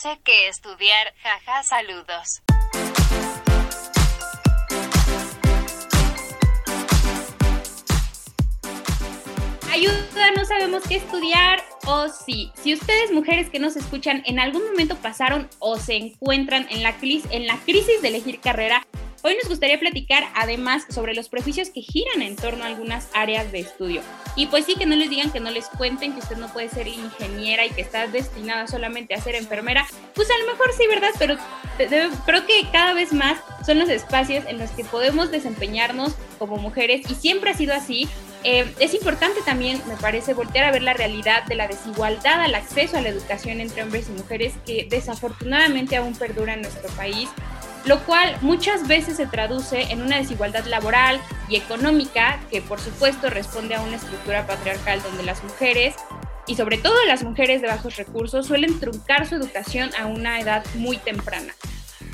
Sé qué estudiar. Jaja, saludos. Ayuda, no sabemos qué estudiar o sí. Si ustedes mujeres que nos escuchan en algún momento pasaron o se encuentran en la, en la crisis de elegir carrera, hoy nos gustaría platicar además sobre los prejuicios que giran en torno a algunas áreas de estudio. Y pues sí, que no les digan, que no les cuenten que usted no puede ser ingeniera y que está destinada solamente a ser enfermera. Pues a lo mejor sí, ¿verdad? Pero creo que cada vez más son los espacios en los que podemos desempeñarnos como mujeres y siempre ha sido así eh, es importante también, me parece, voltear a ver la realidad de la desigualdad al acceso a la educación entre hombres y mujeres que desafortunadamente aún perdura en nuestro país, lo cual muchas veces se traduce en una desigualdad laboral y económica que por supuesto responde a una estructura patriarcal donde las mujeres y sobre todo las mujeres de bajos recursos suelen truncar su educación a una edad muy temprana.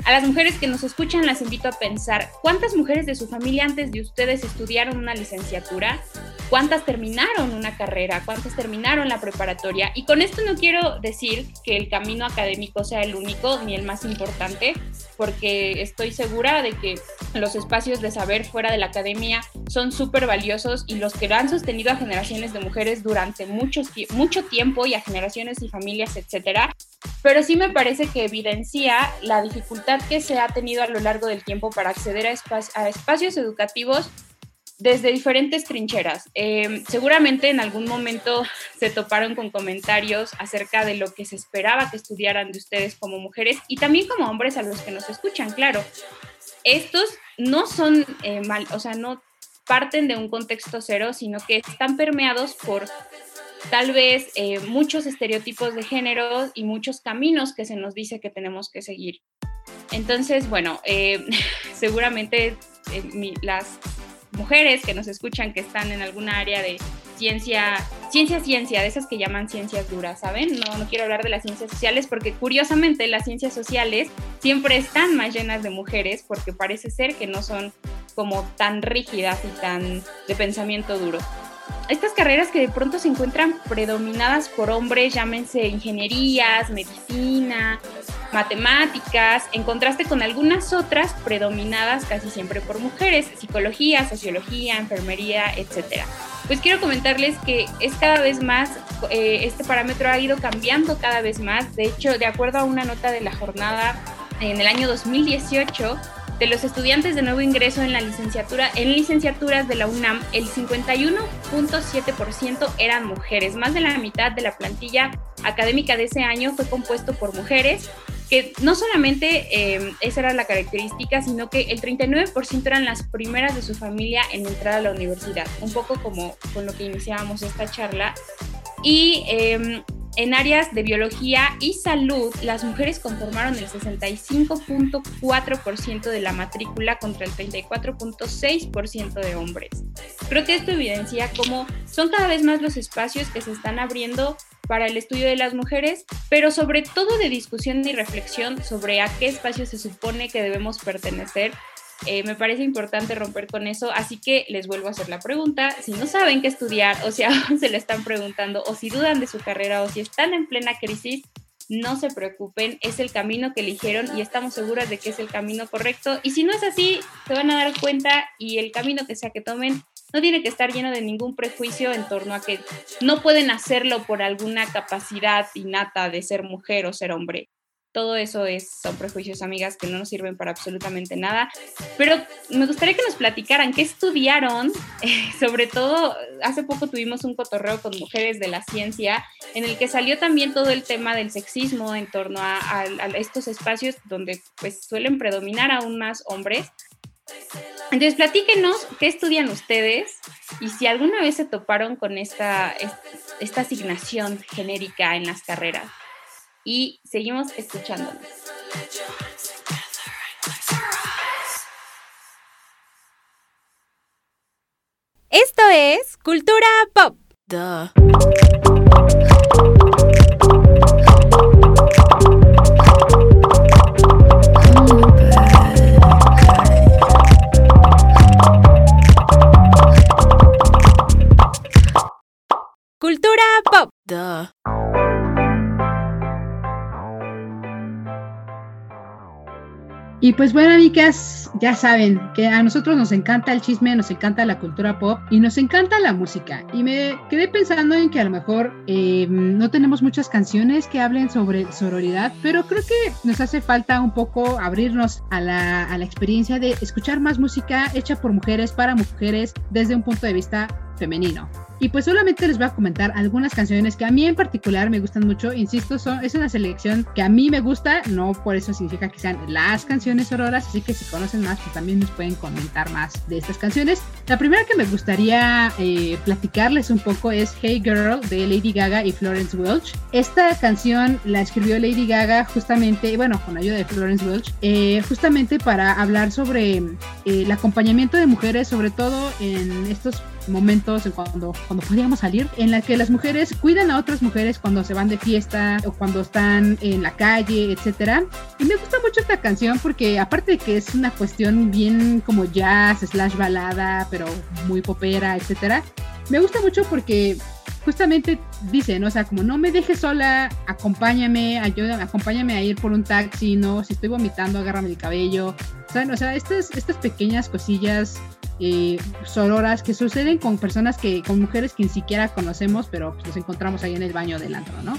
A las mujeres que nos escuchan las invito a pensar, ¿cuántas mujeres de su familia antes de ustedes estudiaron una licenciatura? ¿Cuántas terminaron una carrera? ¿Cuántas terminaron la preparatoria? Y con esto no quiero decir que el camino académico sea el único ni el más importante, porque estoy segura de que los espacios de saber fuera de la academia son súper valiosos y los que han sostenido a generaciones de mujeres durante mucho, tiempo y a generaciones y familias, etcétera. Pero sí me parece que evidencia la dificultad que se ha tenido a lo largo del tiempo para acceder a espacios educativos desde diferentes trincheras. Em, seguramente en algún momento se toparon con comentarios acerca de lo que se esperaba que estudiaran de ustedes como mujeres y también como hombres a los que nos escuchan, claro. Estos no son eh, mal, o sea, no parten de un contexto cero, sino que están permeados por tal vez eh, muchos estereotipos de género y muchos caminos que se nos dice que tenemos que seguir. Entonces, bueno, eh, seguramente las mujeres que nos escuchan que están en alguna área de ciencia, ciencia, ciencia, de esas que llaman ciencias duras, ¿saben? No, no quiero hablar de las ciencias sociales porque curiosamente las ciencias sociales siempre están más llenas de mujeres porque parece ser que no son como tan rígidas y tan de pensamiento duro. Estas carreras que de pronto se encuentran predominadas por hombres, llámense ingenierías, medicina, matemáticas, en contraste con algunas otras predominadas casi siempre por mujeres, psicología, sociología, enfermería, etc. Pues quiero comentarles que es cada vez más, eh, este parámetro ha ido cambiando cada vez más. De hecho, de acuerdo a una nota de la jornada en el año 2018, de los estudiantes de nuevo ingreso en la licenciatura, en licenciaturas de la UNAM, el 51.7% eran mujeres. Más de la mitad de la plantilla académica de ese año fue compuesto por mujeres que no solamente eh, esa era la característica, sino que el 39% eran las primeras de su familia en entrar a la universidad, un poco como con lo que iniciábamos esta charla. Y em, en áreas de biología y salud, las mujeres conformaron el 65.4% de la matrícula contra el 34.6% de hombres. Creo que esto evidencia cómo son cada vez más los espacios que se están abriendo para el estudio de las mujeres, pero sobre todo de discusión y reflexión sobre a qué espacio se supone que debemos pertenecer. Eh, me parece importante romper con eso, así que les vuelvo a hacer la pregunta. Si no saben qué estudiar o si aún se le están preguntando o si dudan de su carrera o si están en plena crisis, no se preocupen, es el camino que eligieron y estamos seguras de que es el camino correcto. Y si no es así, se van a dar cuenta y el camino que sea que tomen no tiene que estar lleno de ningún prejuicio en torno a que no pueden hacerlo por alguna capacidad innata de ser mujer o ser hombre. Todo eso es, son prejuicios, amigas, que no nos sirven para absolutamente nada. Pero me gustaría que nos platicaran qué estudiaron. sobre todo, hace poco tuvimos un cotorreo con mujeres de la ciencia en el que salió también todo el tema del sexismo en torno a, estos espacios donde pues suelen predominar aún más hombres. Entonces, platíquenos qué estudian ustedes y si alguna vez se toparon con esta, esta asignación genérica en las carreras y seguimos escuchándonos. Esto es Cultura Pop. Cultura Pop. Y pues bueno, amigas, ya saben que a nosotros nos encanta el chisme, nos encanta la cultura pop y nos encanta la música. Y me quedé pensando en que a lo mejor em, no tenemos muchas canciones que hablen sobre sororidad, pero creo que nos hace falta un poco abrirnos a la, a la experiencia de escuchar más música hecha por mujeres, para mujeres, desde un punto de vista femenino. Y pues solamente les voy a comentar algunas canciones que a mí en particular me gustan mucho. Insisto, son, es una selección que a mí me gusta, no por eso significa que sean las canciones auroras, así que si conocen más, pues también nos pueden comentar más de estas canciones. La primera que me gustaría eh, platicarles un poco es Hey Girl de Lady Gaga y Florence Welch. Esta canción la escribió Lady Gaga justamente, bueno, con ayuda de Florence Welch, eh, justamente para hablar sobre eh, el acompañamiento de mujeres, sobre todo en estos momentos cuando, cuando podíamos salir, en la que las mujeres cuidan a otras mujeres cuando se van de fiesta o cuando están en la calle, etcétera. Y me gusta mucho esta canción porque aparte de que es una cuestión bien como jazz, slash balada, pero muy popera, etcétera, me gusta mucho porque justamente dicen, o sea, como no me dejes sola, acompáñame, ayúdame, acompáñame a ir por un taxi, no, si estoy vomitando, agárrame el cabello. O sea, estas, estas pequeñas cosillas eh, sororas que suceden con personas que, con mujeres que ni siquiera conocemos, pero pues, nos encontramos ahí en el baño del antro, ¿no?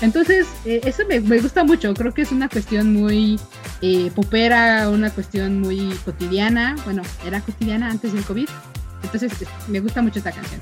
Entonces, eh, eso me, gusta mucho, creo que es una cuestión muy eh, popera, una cuestión muy cotidiana, bueno, era cotidiana antes del COVID, entonces me gusta mucho esta canción.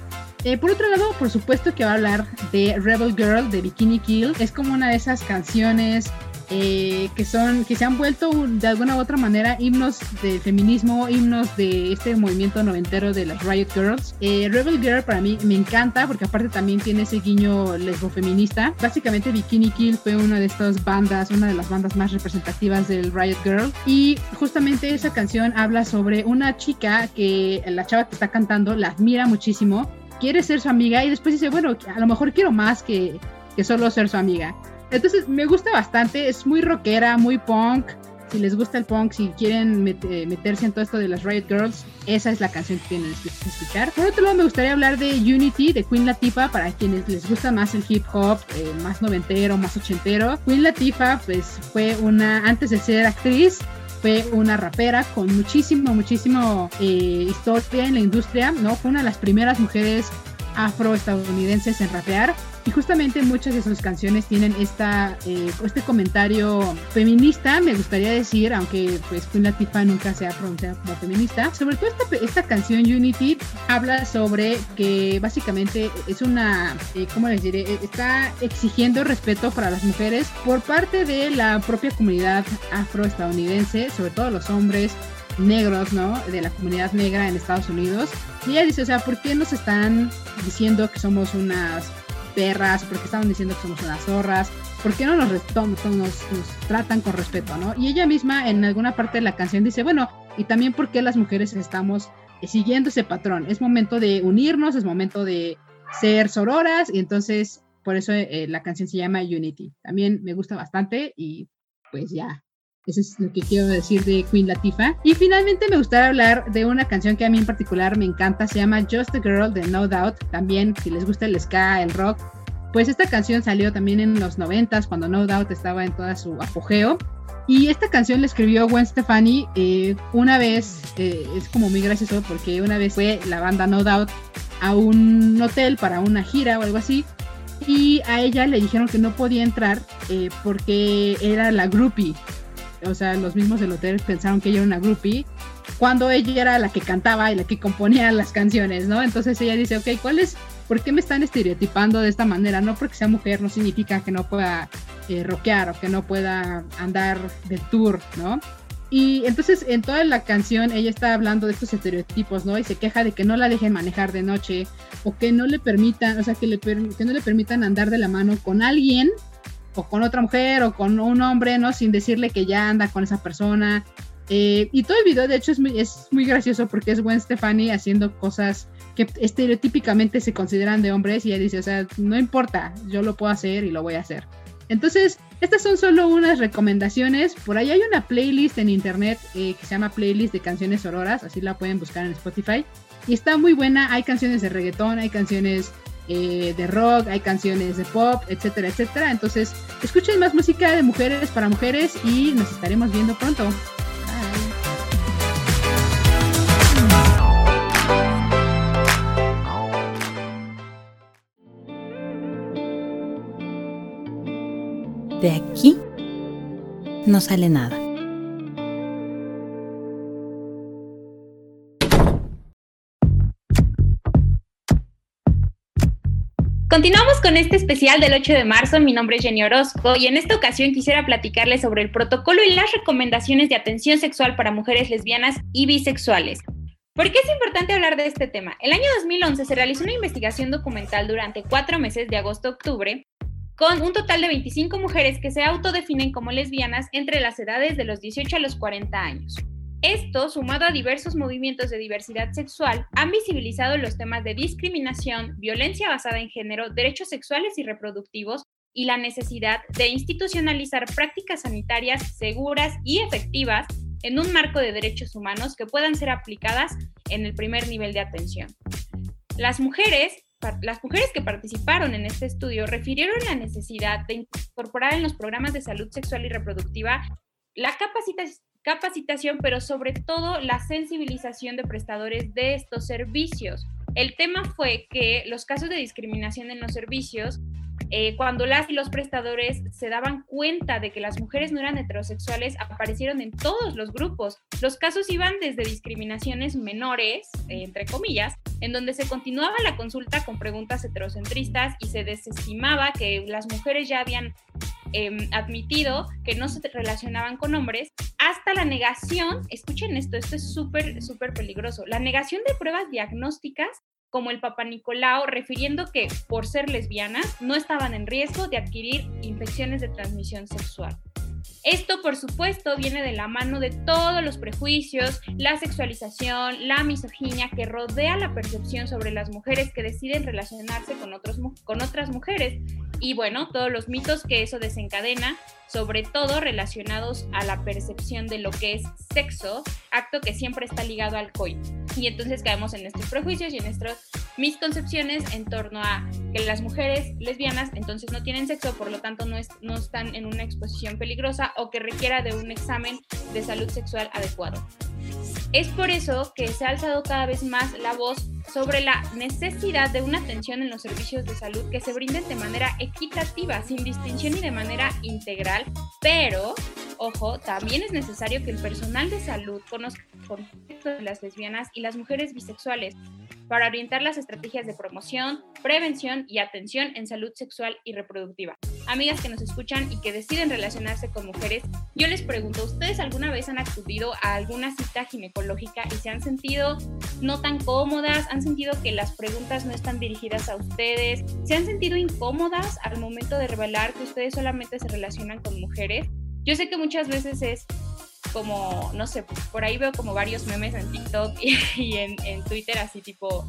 Por otro lado, por supuesto que va a hablar de Rebel Girl de Bikini Kill, es como una de esas canciones eh, que son que se han vuelto de alguna u otra manera himnos de feminismo, himnos de este movimiento noventero de las Riot Girls. Eh, Rebel Girl para mí me encanta porque aparte también tiene ese guiño lesbo feminista. Básicamente Bikini Kill fue una de estas bandas, una de las bandas más representativas del Riot Girl y justamente esa canción habla sobre una chica que la chava que está cantando la admira muchísimo, quiere ser su amiga y después dice, bueno, a lo mejor quiero más que, que solo ser su amiga. Entonces me gusta bastante, es muy rockera, muy punk. Si les gusta el punk, si quieren meterse en todo esto de las Riot Girls, esa es la canción que tienen que escuchar. Por otro lado, me gustaría hablar de Unity, de Queen Latifah, para quienes les gusta más el hip hop, eh, más noventero, más ochentero. Queen Latifah, pues fue una, antes de ser actriz, fue una rapera con muchísimo, muchísimo eh, historia en la industria, ¿no? Fue una de las primeras mujeres afroestadounidenses en rapear. Y justamente muchas de sus canciones tienen esta, eh, este comentario feminista, me gustaría decir, aunque pues Queen Latifah nunca se ha pronunciado como feminista. Sobre todo esta, esta canción Unity habla sobre que básicamente es una, eh, ¿cómo les diré? Eh, está exigiendo respeto para las mujeres por parte de la propia comunidad afroestadounidense, sobre todo los hombres, negros, ¿no? De la comunidad negra en Estados Unidos. Y ella dice, o sea, ¿por qué nos están diciendo que somos unas perras? ¿Por qué están diciendo que somos unas zorras? ¿Por qué no nos, nos, nos, tratan con respeto, ¿no? Y ella misma en alguna parte de la canción dice, bueno, y también por qué las mujeres estamos siguiendo ese patrón. Es momento de unirnos, es momento de ser sororas y entonces por eso eh, la canción se llama Unity. También me gusta bastante y pues ya, eso es lo que quiero decir de Queen Latifah. Y finalmente me gustaría hablar de una canción que a mí en particular me encanta, se llama Just a Girl de No Doubt. También, si les gusta el ska, el rock, pues esta canción salió también en los 90 cuando No Doubt estaba en toda su apogeo. Y esta canción la escribió Gwen Stefani eh, una vez, eh, es como muy gracioso porque una vez fue la banda No Doubt a un hotel para una gira o algo así y a ella le dijeron que no podía entrar eh, porque era la groupie. O sea, los mismos del hotel pensaron que ella era una groupie cuando ella era la que cantaba y la que componía las canciones, ¿no? Entonces ella dice, ok, ¿cuál es? ¿Por qué me están estereotipando de esta manera? No porque sea mujer no significa que no pueda eh, rockear o que no pueda andar de tour, ¿no? Y entonces en toda la canción ella está hablando de estos estereotipos, ¿no? Y se queja de que no la dejen manejar de noche o que no le permitan, o sea, que, que no le permitan andar de la mano con alguien o con otra mujer o con un hombre, ¿no? Sin decirle que ya anda con esa persona. Eh, y todo el video, de hecho, es muy, es muy gracioso porque es Gwen Stefani haciendo cosas que estereotípicamente se consideran de hombres y ella dice, o sea, no importa, yo lo puedo hacer y lo voy a hacer. Entonces, estas son solo unas recomendaciones. Por ahí hay una playlist en internet eh, que se llama Playlist de Canciones Auroras, así la pueden buscar en Spotify. Y está muy buena, hay canciones de reggaetón, hay canciones eh, de rock, hay canciones de pop, etcétera, etcétera. Entonces, escuchen más música de mujeres para mujeres y nos estaremos viendo pronto. De aquí no sale nada. Continuamos con este especial del 8 de marzo. Mi nombre es Jenny Orozco y en esta ocasión quisiera platicarles sobre el protocolo y las recomendaciones de atención sexual para mujeres lesbianas y bisexuales. ¿Por qué es importante hablar de este tema? El año 2011 se realizó una investigación documental durante cuatro meses de agosto a octubre con un total de 25 mujeres que se autodefinen como lesbianas entre las edades de los 18 a los 40 años. Esto, sumado a diversos movimientos de diversidad sexual, han visibilizado los temas de discriminación, violencia basada en género, derechos sexuales y reproductivos y la necesidad de institucionalizar prácticas sanitarias seguras y efectivas en un marco de derechos humanos que puedan ser aplicadas en el primer nivel de atención. Las mujeres las mujeres que participaron en este estudio refirieron la necesidad de incorporar en los programas de salud sexual y reproductiva la capacitación, pero sobre todo la sensibilización de prestadores de estos servicios. El tema fue que los casos de discriminación en los servicios eh, cuando las y los prestadores se daban cuenta de que las mujeres no eran heterosexuales, aparecieron en todos los grupos. Los casos iban desde discriminaciones menores, eh, entre comillas, en donde se continuaba la consulta con preguntas heterocentristas y se desestimaba que las mujeres ya habían em, admitido que no se relacionaban con hombres, hasta la negación, escuchen esto, esto es súper, súper peligroso, la negación de pruebas diagnósticas como el Papa Nicolau, refiriendo que por ser lesbianas no estaban en riesgo de adquirir infecciones de transmisión sexual. Esto, por supuesto, viene de la mano de todos los prejuicios, la sexualización, la misoginia que rodea la percepción sobre las mujeres que deciden relacionarse con, otros, con otras mujeres y, bueno, todos los mitos que eso desencadena, sobre todo relacionados a la percepción de lo que es sexo, acto que siempre está ligado al coito. Y entonces caemos en estos prejuicios y en nuestras misconcepciones en torno a que las mujeres lesbianas entonces no tienen sexo, por lo tanto no, no están en una exposición peligrosa o que requiera de un examen de salud sexual adecuado. Es por eso que se ha alzado cada vez más la voz sobre la necesidad de una atención en los servicios de salud que se brinden de manera equitativa, sin distinción y de manera integral, pero, ojo, también es necesario que el personal de salud conozca el contexto de las lesbianas y las mujeres bisexuales para orientar las estrategias de promoción, prevención y atención en salud sexual y reproductiva. Amigas que nos escuchan y que deciden relacionarse con mujeres, yo les pregunto, ¿ustedes alguna vez han acudido a alguna cita ginecológica y se han sentido no tan cómodas? ¿Han sentido que las preguntas no están dirigidas a ustedes? ¿Se han sentido incómodas al momento de revelar que ustedes solamente se relacionan con mujeres? Yo sé que muchas veces es como, no sé, por ahí veo como varios memes en TikTok y, en, Twitter, así tipo,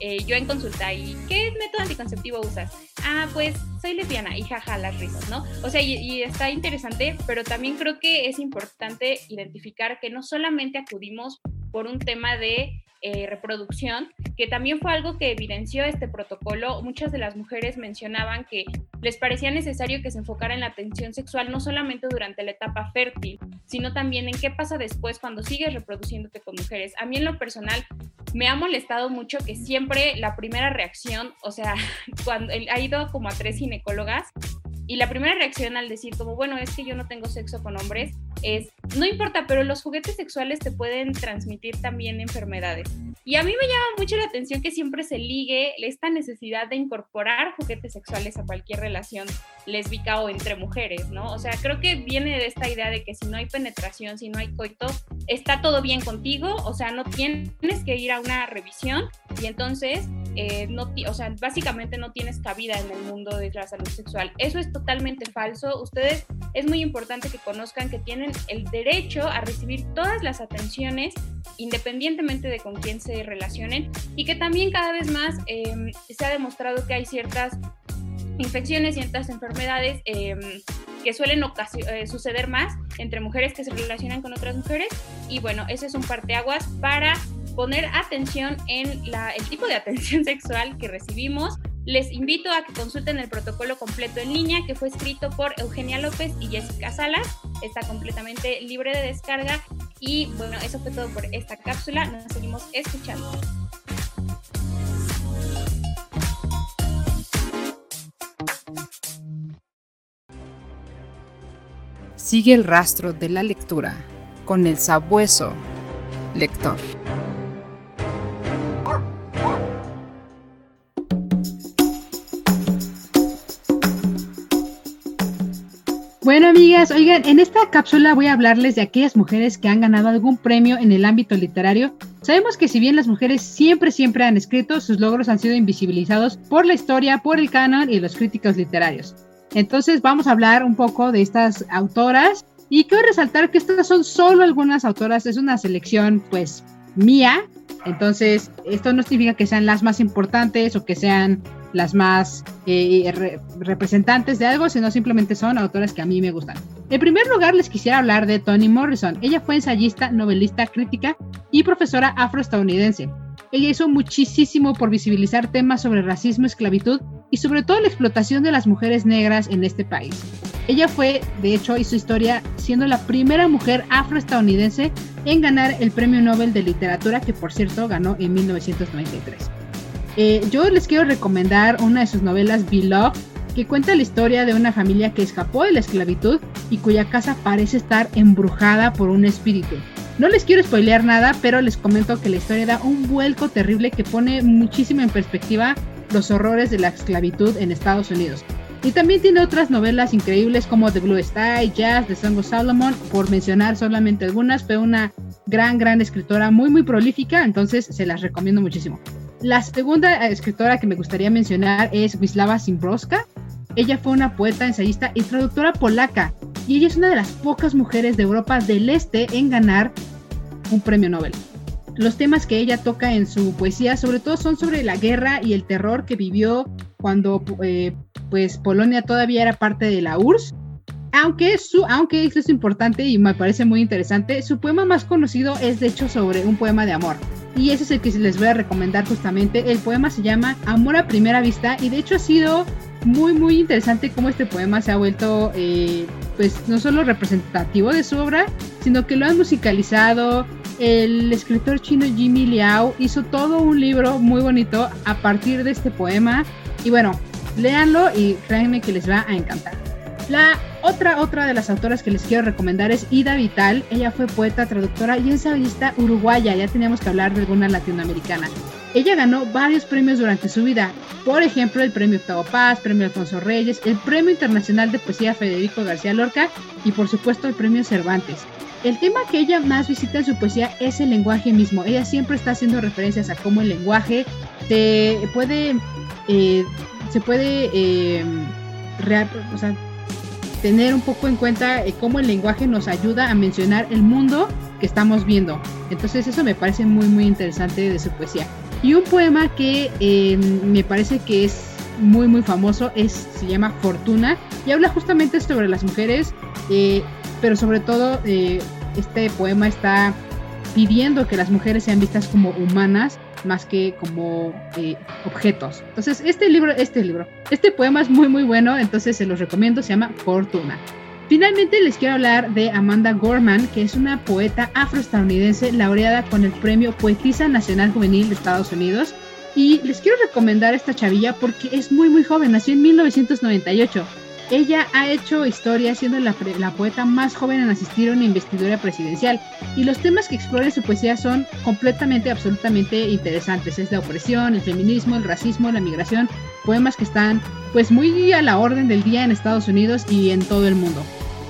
eh, yo en consulta, ¿y qué método anticonceptivo usas? Ah, pues soy lesbiana y jaja, las risas, ¿no? O sea, y, está interesante, pero también creo que es importante identificar que no solamente acudimos por un tema de eh, reproducción, que también fue algo que evidenció este protocolo. Muchas de las mujeres mencionaban que les parecía necesario que se enfocara en la atención sexual no solamente durante la etapa fértil, sino también en qué pasa después cuando sigues reproduciéndote con mujeres. A mí en lo personal me ha molestado mucho que siempre la primera reacción, o sea, cuando ha ido como a tres ginecólogas y la primera reacción al decir como, bueno, es que yo no tengo sexo con hombres, es, no importa, pero los juguetes sexuales te pueden transmitir también enfermedades. Y a mí me llama mucho la atención que siempre se ligue esta necesidad de incorporar juguetes sexuales a cualquier relación lésbica o entre mujeres, ¿no? O sea, creo que viene de esta idea de que si no hay penetración, si no hay coito, está todo bien contigo, o sea, no tienes que ir a una revisión y entonces, eh, no, o sea, básicamente no tienes cabida en el mundo de la salud sexual. Eso es totalmente falso. Ustedes es muy importante que conozcan que tienen el derecho a recibir todas las atenciones independientemente de con quién se relacionen y que también cada vez más em, se ha demostrado que hay ciertas infecciones, ciertas enfermedades em, que suelen eh, suceder más entre mujeres que se relacionan con otras mujeres y bueno, ese es un parteaguas para poner atención en el tipo de atención sexual que recibimos. Les invito a que consulten el protocolo completo en línea que fue escrito por Eugenia López y Jessica Salas. Está completamente libre de descarga. Y bueno, eso fue todo por esta cápsula. Nos seguimos escuchando. Sigue el rastro de la lectura con el sabueso lector. Oigan, en esta cápsula voy a hablarles de aquellas mujeres que han ganado algún premio en el ámbito literario. Sabemos que si bien las mujeres siempre, siempre han escrito, sus logros han sido invisibilizados por la historia, por el canon y los críticos literarios. Entonces vamos a hablar un poco de estas autoras y quiero resaltar que estas son solo algunas autoras, es una selección pues mía, entonces esto no significa que sean las más importantes o que sean las más eh, representantes de algo, sino simplemente son autores que a mí me gustan. En primer lugar, les quisiera hablar de Toni Morrison. Ella fue ensayista, novelista, crítica y profesora afroestadounidense. Ella hizo muchísimo por visibilizar temas sobre racismo, esclavitud y sobre todo la explotación de las mujeres negras en este país. Ella fue, de hecho, hizo historia siendo la primera mujer afroestadounidense en ganar el Premio Nobel de Literatura, que por cierto ganó en 1993. Eh, yo les quiero recomendar una de sus novelas, Beloved, que cuenta la historia de una familia que escapó de la esclavitud y cuya casa parece estar embrujada por un espíritu. No les quiero spoilear nada, pero les comento que la historia da un vuelco terrible que pone muchísimo en perspectiva los horrores de la esclavitud en Estados Unidos. Y también tiene otras novelas increíbles como The Blue Sky, Jazz, The Song of Solomon, por mencionar solamente algunas, fue una gran, gran escritora muy, muy prolífica, entonces se las recomiendo muchísimo. La segunda escritora que me gustaría mencionar es Wisława Szymborska. Ella fue una poeta, ensayista y traductora polaca, y ella es una de las pocas mujeres de Europa del Este en ganar un premio Nobel. Los temas que ella toca en su poesía, sobre todo, son sobre la guerra y el terror que vivió cuando eh, pues Polonia todavía era parte de la URSS. Aunque, su, aunque esto es importante y me parece muy interesante, su poema más conocido es de hecho sobre un poema de amor y ese es el que les voy a recomendar justamente. El poema se llama Amor a primera vista y de hecho ha sido muy muy interesante cómo este poema se ha vuelto eh, pues no solo representativo de su obra, sino que lo han musicalizado. El escritor chino Jimmy Liao hizo todo un libro muy bonito a partir de este poema y bueno, léanlo y créanme que les va a encantar. La otra, otra de las autoras que les quiero recomendar es Ida Vital. Ella fue poeta, traductora y ensayista uruguaya. Ya teníamos que hablar de alguna latinoamericana. Ella ganó varios premios durante su vida. Por ejemplo, el premio Octavo Paz, premio Alfonso Reyes, el premio internacional de poesía Federico García Lorca y por supuesto el premio Cervantes. El tema que ella más visita en su poesía es el lenguaje mismo. Ella siempre está haciendo referencias a cómo el lenguaje se puede, eh, se puede eh, tener un poco en cuenta eh, cómo el lenguaje nos ayuda a mencionar el mundo que estamos viendo. Entonces eso me parece muy muy interesante de su poesía. Y un poema que me parece que es muy muy famoso es se llama Fortuna y habla justamente sobre las mujeres, eh, pero sobre todo este poema está pidiendo que las mujeres sean vistas como humanas más que como eh, objetos. Entonces, este libro, este libro, este poema es muy muy bueno, entonces se los recomiendo, se llama Fortuna. Finalmente les quiero hablar de Amanda Gorman, que es una poeta afroestadounidense laureada con el premio Poetisa Nacional Juvenil de Estados Unidos. Y les quiero recomendar esta chavilla porque es muy muy joven, nació en 1998. Ella ha hecho historia siendo la, poeta más joven en asistir a una investidura presidencial y los temas que explora en su poesía son completamente, absolutamente interesantes. Es la opresión, el feminismo, el racismo, la migración, poemas que están pues muy a la orden del día en Estados Unidos y en todo el mundo.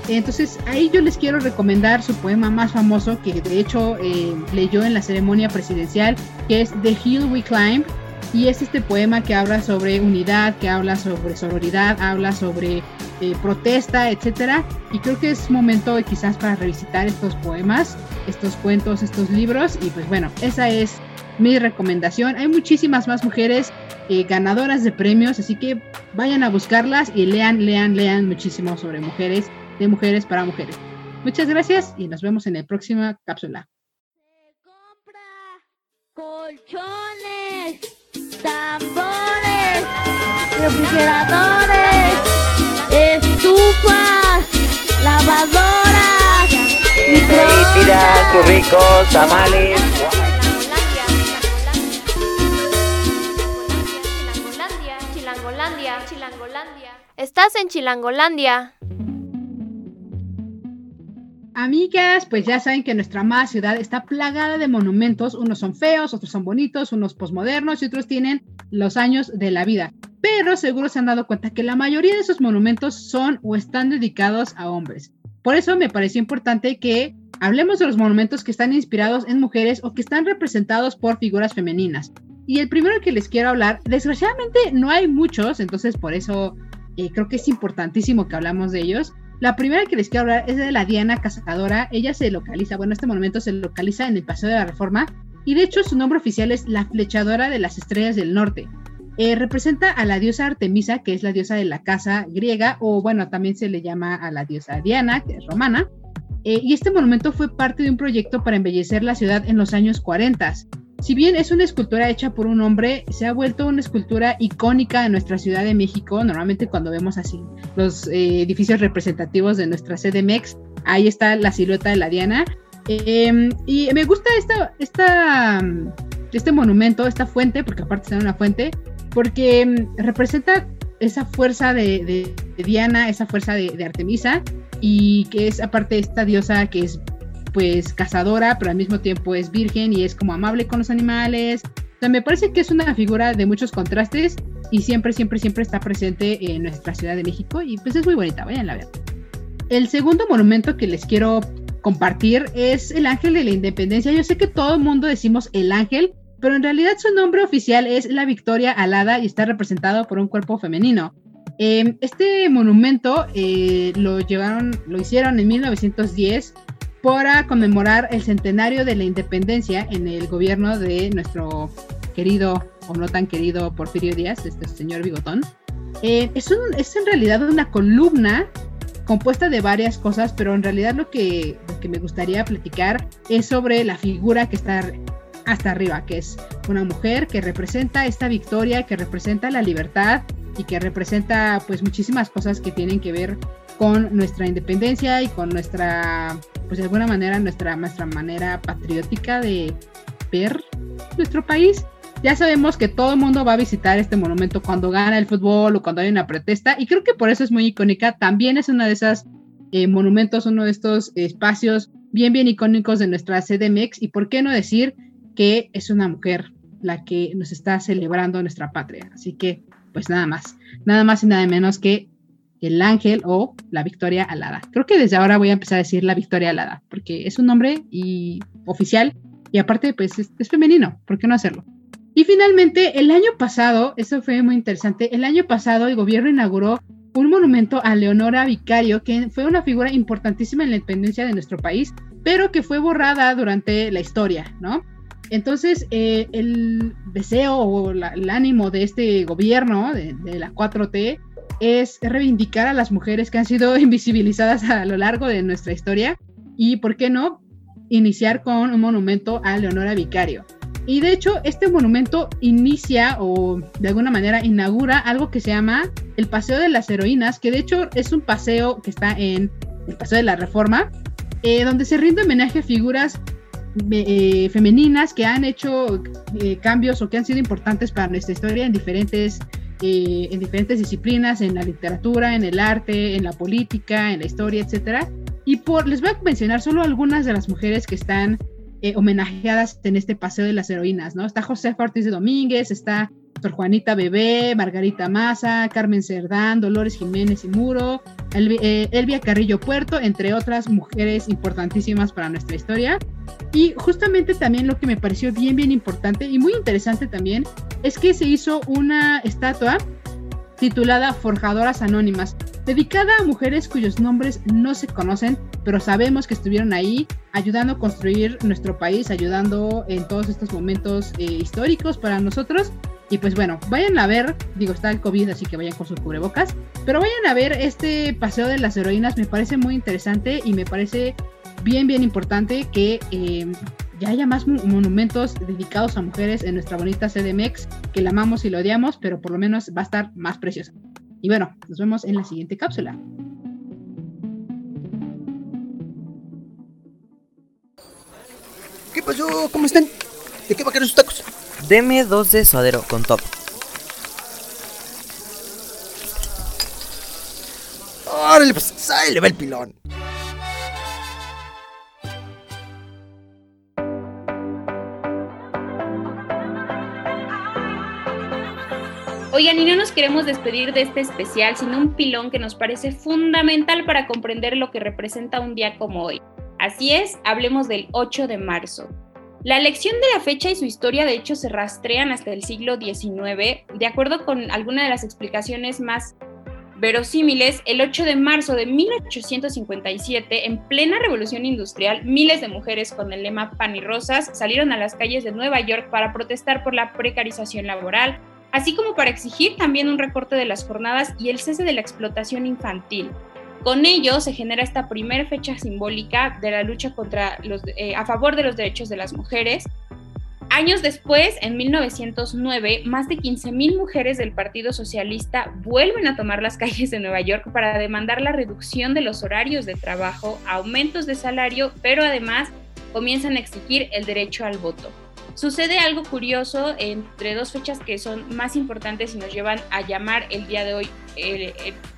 Entonces ahí yo les quiero recomendar su poema más famoso que de hecho eh, leyó en la ceremonia presidencial, que es The Hill We Climb, y es este poema que habla sobre unidad, que habla sobre sororidad, habla sobre eh, protesta, etcétera. Y creo que es momento quizás para revisitar estos poemas, estos cuentos, estos libros. Y pues bueno, esa es mi recomendación. Hay muchísimas más mujeres eh, ganadoras de premios, así que vayan a buscarlas y lean, lean, lean muchísimo sobre mujeres, de mujeres para mujeres. Muchas gracias y nos vemos en la próxima cápsula. colchones tambores, refrigeradores, estufas, lavadoras, microondas, curricos, tamales. Chilangolandia, Chilangolandia. Estás en Chilangolandia. Amigas, pues ya saben que nuestra amada ciudad está plagada de monumentos, unos son feos, otros son bonitos, unos posmodernos y otros tienen los años de la vida. Pero seguro se han dado cuenta que la mayoría de esos monumentos son o están dedicados a hombres. Por eso me pareció importante que hablemos de los monumentos que están inspirados en mujeres o que están representados por figuras femeninas. Y el primero que les quiero hablar, desgraciadamente no hay muchos, entonces por eso eh, creo que es importantísimo que hablamos de ellos. La primera que les quiero hablar es de la Diana Cazadora. Ella se localiza, bueno, este monumento se localiza en el Paseo de la Reforma y de hecho su nombre oficial es la Flechadora de las Estrellas del Norte. Eh, representa a la diosa Artemisa, que es la diosa de la casa griega, o bueno, también se le llama a la diosa Diana, que es romana. Eh, y este monumento fue parte de un proyecto para embellecer la ciudad en los años 40. Si bien es una escultura hecha por un hombre, se ha vuelto una escultura icónica en nuestra Ciudad de México. Normalmente cuando vemos así los eh, edificios representativos de nuestra CDMX, ahí está la silueta de la Diana. Em, y me gusta esta, este monumento, esta fuente, porque aparte está una fuente, porque em, representa esa fuerza de, Diana, esa fuerza de, de Artemisa, y que es aparte esta diosa que es pues cazadora, pero al mismo tiempo es virgen y es como amable con los animales. O sea, me parece que es una figura de muchos contrastes y siempre, siempre, siempre está presente en nuestra Ciudad de México y pues es muy bonita, vayan a ver. El segundo monumento que les quiero compartir es el Ángel de la Independencia. Yo sé que todo el mundo decimos el Ángel, pero en realidad su nombre oficial es la Victoria Alada y está representado por un cuerpo femenino. Em, este monumento eh, lo llevaron, lo hicieron en 1910 para conmemorar el centenario de la independencia en el gobierno de nuestro querido o no tan querido Porfirio Díaz, este señor Bigotón. Eh, es, es en realidad una columna compuesta de varias cosas, pero en realidad lo que, lo que me gustaría platicar es sobre la figura que está hasta arriba, que es una mujer que representa esta victoria, que representa la libertad y que representa pues muchísimas cosas que tienen que ver con nuestra independencia y con nuestra, pues de alguna manera, nuestra, nuestra manera patriótica de ver nuestro país. Ya sabemos que todo el mundo va a visitar este monumento cuando gana el fútbol o cuando hay una protesta y creo que por eso es muy icónica. También es una de esas eh, monumentos, uno de estos espacios bien, bien icónicos de nuestra CDMX y por qué no decir que es una mujer la que nos está celebrando nuestra patria. Así que, pues nada más, nada más y nada menos que el ángel o la victoria alada. Creo que desde ahora voy a empezar a decir la victoria alada, porque es un nombre y oficial y aparte pues es, femenino, ¿por qué no hacerlo? Y finalmente, el año pasado, eso fue muy interesante, el año pasado el gobierno inauguró un monumento a Leonora Vicario, que fue una figura importantísima en la independencia de nuestro país, pero que fue borrada durante la historia, ¿no? Entonces, eh, el deseo o el ánimo de este gobierno, de, de la 4T, es reivindicar a las mujeres que han sido invisibilizadas a lo largo de nuestra historia y, ¿por qué no?, iniciar con un monumento a Leonora Vicario. Y de hecho, este monumento inicia o de alguna manera inaugura algo que se llama el Paseo de las Heroínas, que de hecho es un paseo que está en el Paseo de la Reforma, eh, donde se rinde homenaje a figuras eh, femeninas que han hecho eh, cambios o que han sido importantes para nuestra historia en diferentes, en diferentes disciplinas, en la literatura, en el arte, en la política, en la historia, etc. Y por, les voy a mencionar solo algunas de las mujeres que están eh, homenajeadas en este paseo de las heroínas, ¿no? Está José Ortiz de Domínguez, está Sor Juanita Bebé, Margarita Maza, Carmen Cerdán, Dolores Jiménez y Muro, eh, Elvia Carrillo Puerto, entre otras mujeres importantísimas para nuestra historia. Y justamente también lo que me pareció bien, bien importante y muy interesante también es que se hizo una estatua titulada Forjadoras Anónimas, dedicada a mujeres cuyos nombres no se conocen, pero sabemos que estuvieron ahí ayudando a construir nuestro país, ayudando en todos estos momentos eh, históricos para nosotros. Y pues bueno, vayan a ver, digo, está el COVID, así que vayan con sus cubrebocas, pero vayan a ver este paseo de las heroínas, me parece muy interesante y me parece bien, bien importante que eh, ya haya más monumentos dedicados a mujeres en nuestra bonita CDMX, que la amamos y la odiamos, pero por lo menos va a estar más preciosa. Y bueno, nos vemos en la siguiente cápsula. ¿Qué pasó? ¿Cómo están? ¿De qué va sus tacos? Deme dos de suadero con top. ¡Órale, pues! ¡Ahí le va el pilón! Oigan, y no nos queremos despedir de este especial sin un pilón que nos parece fundamental para comprender lo que representa un día como hoy. Así es, hablemos del 8 de marzo. La elección de la fecha y su historia de hecho se rastrean hasta el siglo XIX. De acuerdo con alguna de las explicaciones más verosímiles, el 8 de marzo de 1857, en plena revolución industrial, miles de mujeres con el lema Pan y Rosas salieron a las calles de Nueva York para protestar por la precarización laboral, así como para exigir también un recorte de las jornadas y el cese de la explotación infantil. Con ello se genera esta primera fecha simbólica de la lucha contra los, eh, a favor de los derechos de las mujeres. Años después, en 1909, más de 15.000 mujeres del Partido Socialista vuelven a tomar las calles de Nueva York para demandar la reducción de los horarios de trabajo, aumentos de salario, pero además comienzan a exigir el derecho al voto. Sucede algo curioso entre dos fechas que son más importantes y nos llevan a llamar el día de hoy,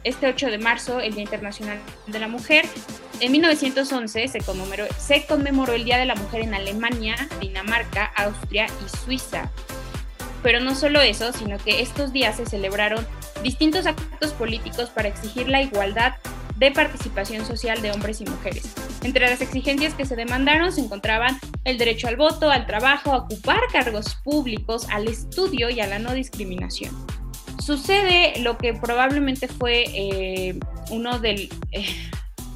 este 8 de marzo, el Día Internacional de la Mujer. En 1911 se conmemoró, se conmemoró el Día de la Mujer en Alemania, Dinamarca, Austria y Suiza. Pero no solo eso, sino que estos días se celebraron distintos actos políticos para exigir la igualdad de participación social de hombres y mujeres. Entre las exigencias que se demandaron se encontraban el derecho al voto, al trabajo, a ocupar cargos públicos, al estudio y a la no discriminación. Sucede lo que probablemente fue eh, uno. Eh,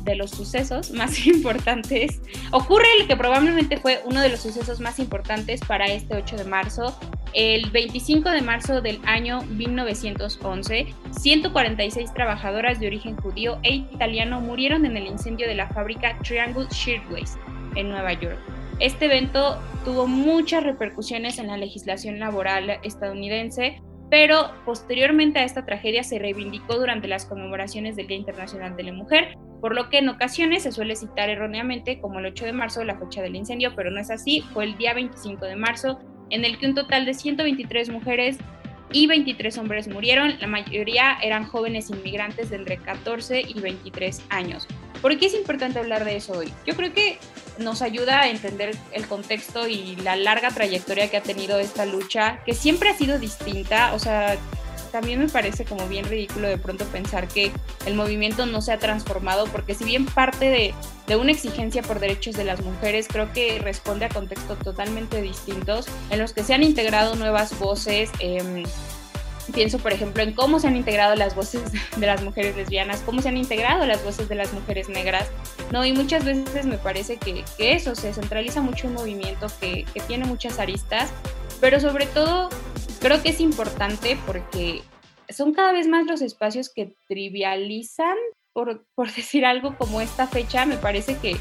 de los sucesos más importantes, ocurre el que probablemente fue uno de los sucesos más importantes para este 8 de marzo. El 25 de marzo del año 1911, 146 trabajadoras de origen judío e italiano murieron en el incendio de la fábrica Triangle Shirtwaist en Nueva York. Este evento tuvo muchas repercusiones en la legislación laboral estadounidense, pero posteriormente a esta tragedia se reivindicó durante las conmemoraciones del Día Internacional de la Mujer, por lo que en ocasiones se suele citar erróneamente como el 8 de marzo la fecha del incendio, pero no es así, fue el día 25 de marzo en el que un total de 123 mujeres y 23 hombres murieron, la mayoría eran jóvenes inmigrantes de entre 14 y 23 años. ¿Por qué es importante hablar de eso hoy? Yo creo que nos ayuda a entender el contexto y la larga trayectoria que ha tenido esta lucha, que siempre ha sido distinta, o sea, también me parece como bien ridículo de pronto pensar que el movimiento no se ha transformado, porque si bien parte de, una exigencia por derechos de las mujeres, creo que responde a contextos totalmente distintos en los que se han integrado nuevas voces. Em, pienso, por ejemplo, en cómo se han integrado las voces de las mujeres lesbianas, cómo se han integrado las voces de las mujeres negras, ¿no? Y muchas veces me parece que, eso se centraliza mucho un movimiento que, que tiene muchas aristas, pero sobre todo creo que es importante porque son cada vez más los espacios que trivializan, por, decir algo como esta fecha, me parece que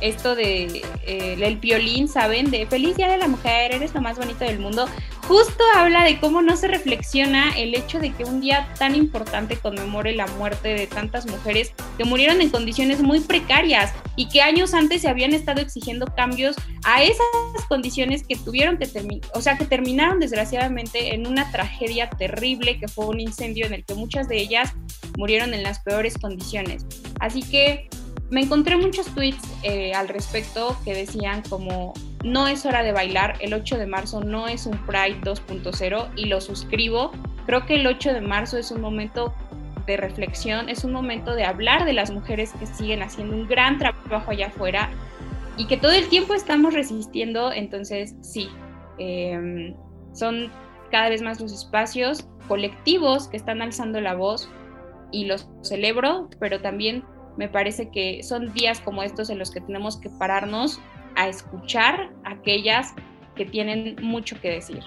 esto de eh, el violín, ¿saben? De feliz día de la mujer, eres lo más bonito del mundo. Justo habla de cómo no se reflexiona el hecho de que un día tan importante conmemore la muerte de tantas mujeres que murieron en condiciones muy precarias y que años antes se habían estado exigiendo cambios a esas condiciones que tuvieron que terminar, o sea, que terminaron desgraciadamente en una tragedia terrible que fue un incendio en el que muchas de ellas murieron en las peores condiciones. Así que me encontré muchos tweets eh, al respecto que decían como no es hora de bailar, el 8 de marzo no es un Pride 2.0 y lo suscribo. Creo que el 8 de marzo es un momento de reflexión, es un momento de hablar de las mujeres que siguen haciendo un gran trabajo allá afuera y que todo el tiempo estamos resistiendo, entonces sí, em, son cada vez más los espacios colectivos que están alzando la voz y los celebro, pero también me parece que son días como estos en los que tenemos que pararnos a escuchar a aquellas que tienen mucho que decir.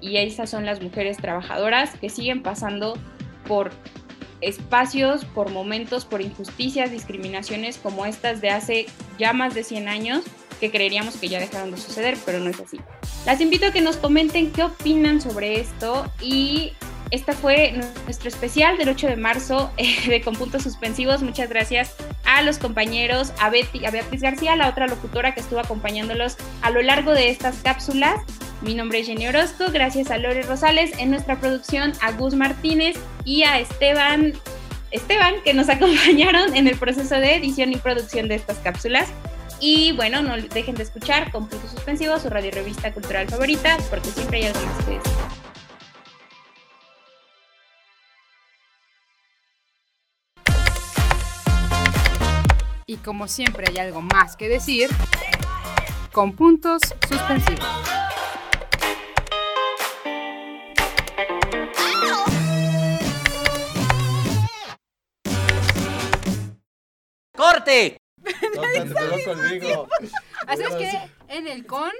Y esas son las mujeres trabajadoras que siguen pasando por espacios, por momentos, por injusticias, discriminaciones como estas de hace ya más de 100 años que creeríamos que ya dejaron de suceder, pero no es así. Las invito a que nos comenten qué opinan sobre esto y esta fue nuestro especial del 8 de marzo eh, de Con Puntos Suspensivos. Muchas gracias a los compañeros, a, Betty, a Beatriz García, la otra locutora que estuvo acompañándolos a lo largo de estas cápsulas. Mi nombre es Jenny Orozco, gracias a Lore Rosales en nuestra producción, a Gus Martínez y a Esteban, Esteban que nos acompañaron en el proceso de edición y producción de estas cápsulas. Y bueno, no dejen de escuchar con puntos suspensivos su radio revista cultural favorita, porque siempre hay algo más que decir. Y como siempre hay algo más que decir, con puntos suspensivos. ¡Corte! Así es que en el con